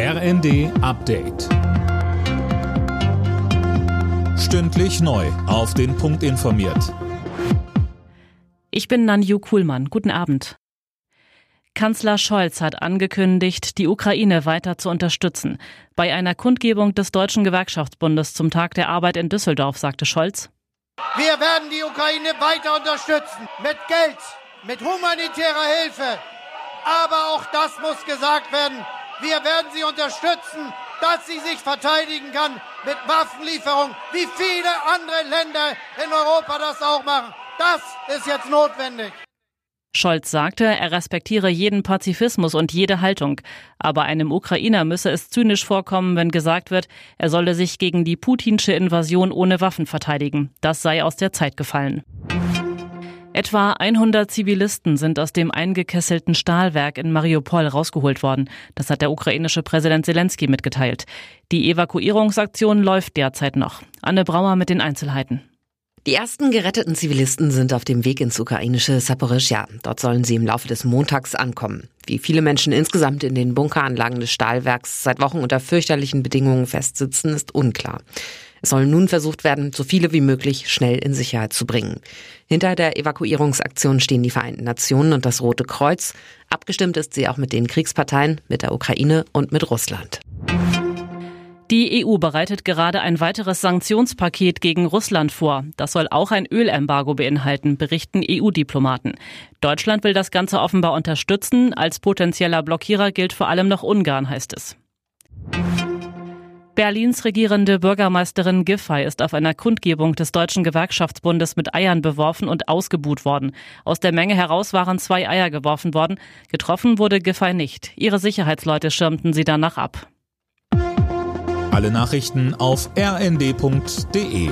RND Update. Stündlich neu. Auf den Punkt informiert. Ich bin Nanju Kuhlmann. Guten Abend. Kanzler Scholz hat angekündigt, die Ukraine weiter zu unterstützen. Bei einer Kundgebung des Deutschen Gewerkschaftsbundes zum Tag der Arbeit in Düsseldorf sagte Scholz, Wir werden die Ukraine weiter unterstützen. Mit Geld, mit humanitärer Hilfe. Aber auch das muss gesagt werden. Wir werden sie unterstützen, dass sie sich verteidigen kann mit Waffenlieferung, wie viele andere Länder in Europa das auch machen. Das ist jetzt notwendig. Scholz sagte, er respektiere jeden Pazifismus und jede Haltung. Aber einem Ukrainer müsse es zynisch vorkommen, wenn gesagt wird, er solle sich gegen die putinsche Invasion ohne Waffen verteidigen. Das sei aus der Zeit gefallen. Etwa 100 Zivilisten sind aus dem eingekesselten Stahlwerk in Mariupol rausgeholt worden. Das hat der ukrainische Präsident Zelensky mitgeteilt. Die Evakuierungsaktion läuft derzeit noch. Anne Brauer mit den Einzelheiten. Die ersten geretteten Zivilisten sind auf dem Weg ins ukrainische Saporischja. Dort sollen sie im Laufe des Montags ankommen. Wie viele Menschen insgesamt in den Bunkeranlagen des Stahlwerks seit Wochen unter fürchterlichen Bedingungen festsitzen, ist unklar. Es soll nun versucht werden, so viele wie möglich schnell in Sicherheit zu bringen. Hinter der Evakuierungsaktion stehen die Vereinten Nationen und das Rote Kreuz. Abgestimmt ist sie auch mit den Kriegsparteien, mit der Ukraine und mit Russland. Die EU bereitet gerade ein weiteres Sanktionspaket gegen Russland vor. Das soll auch ein Ölembargo beinhalten, berichten EU-Diplomaten. Deutschland will das Ganze offenbar unterstützen. Als potenzieller Blockierer gilt vor allem noch Ungarn, heißt es. Berlins regierende Bürgermeisterin Giffey ist auf einer Kundgebung des Deutschen Gewerkschaftsbundes mit Eiern beworfen und ausgebuht worden. Aus der Menge heraus waren zwei Eier geworfen worden. Getroffen wurde Giffey nicht. Ihre Sicherheitsleute schirmten sie danach ab. Alle Nachrichten auf rnd.de